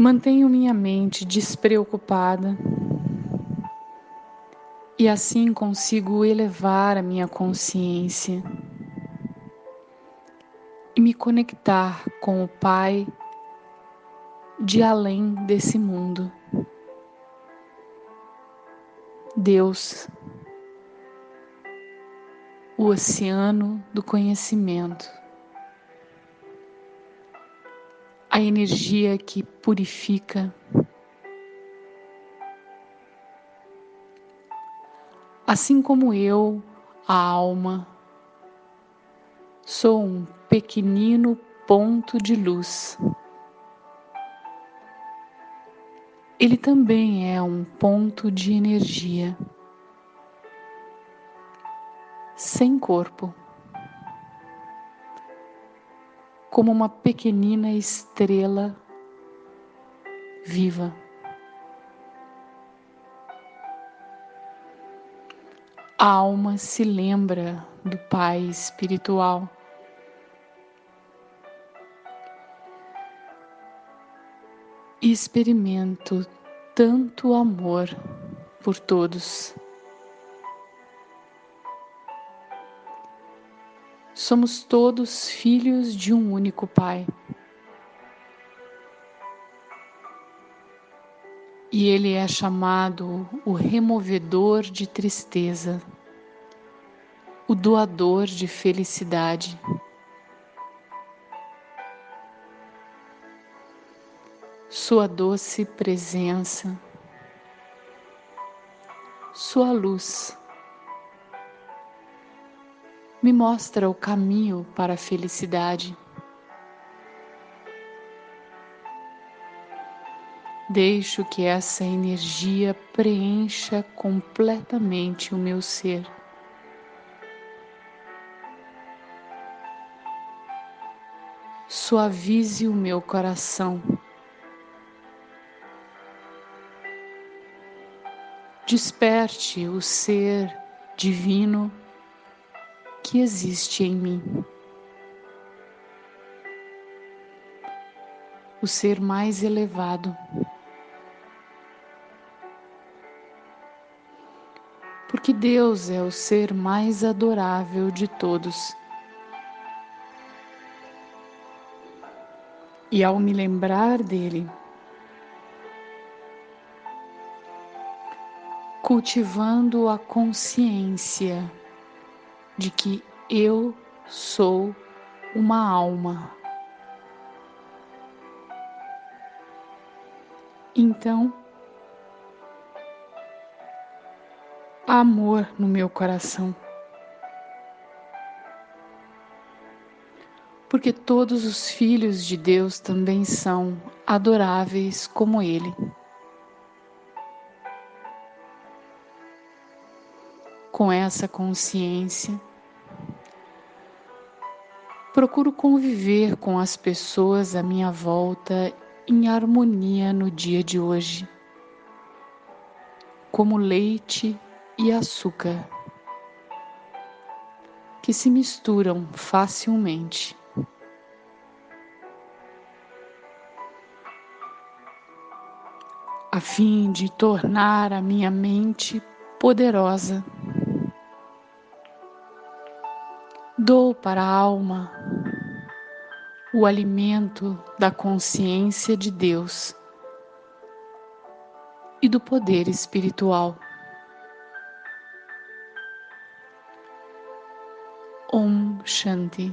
Mantenho minha mente despreocupada e assim consigo elevar a minha consciência e me conectar com o Pai de além desse mundo. Deus, o oceano do conhecimento, a energia que purifica, assim como eu, a alma, sou um pequenino ponto de luz. ele também é um ponto de energia. Sem corpo, como uma pequenina estrela viva. A alma se lembra do Pai espiritual. experimento tanto amor por todos. Somos todos filhos de um único Pai. E Ele é chamado o removedor de tristeza, o doador de felicidade. Sua doce presença, Sua luz me mostra o caminho para a felicidade. Deixo que essa energia preencha completamente o meu ser. Suavize o meu coração. Desperte o ser divino que existe em mim. O ser mais elevado. Porque Deus é o ser mais adorável de todos. E ao me lembrar dele, cultivando a consciência de que eu sou uma alma. Então, amor no meu coração. Porque todos os filhos de Deus também são adoráveis como Ele. com essa consciência. Procuro conviver com as pessoas à minha volta em harmonia no dia de hoje, como leite e açúcar, que se misturam facilmente. A fim de tornar a minha mente poderosa Dou para a alma o alimento da consciência de Deus e do poder espiritual. Om Shanti.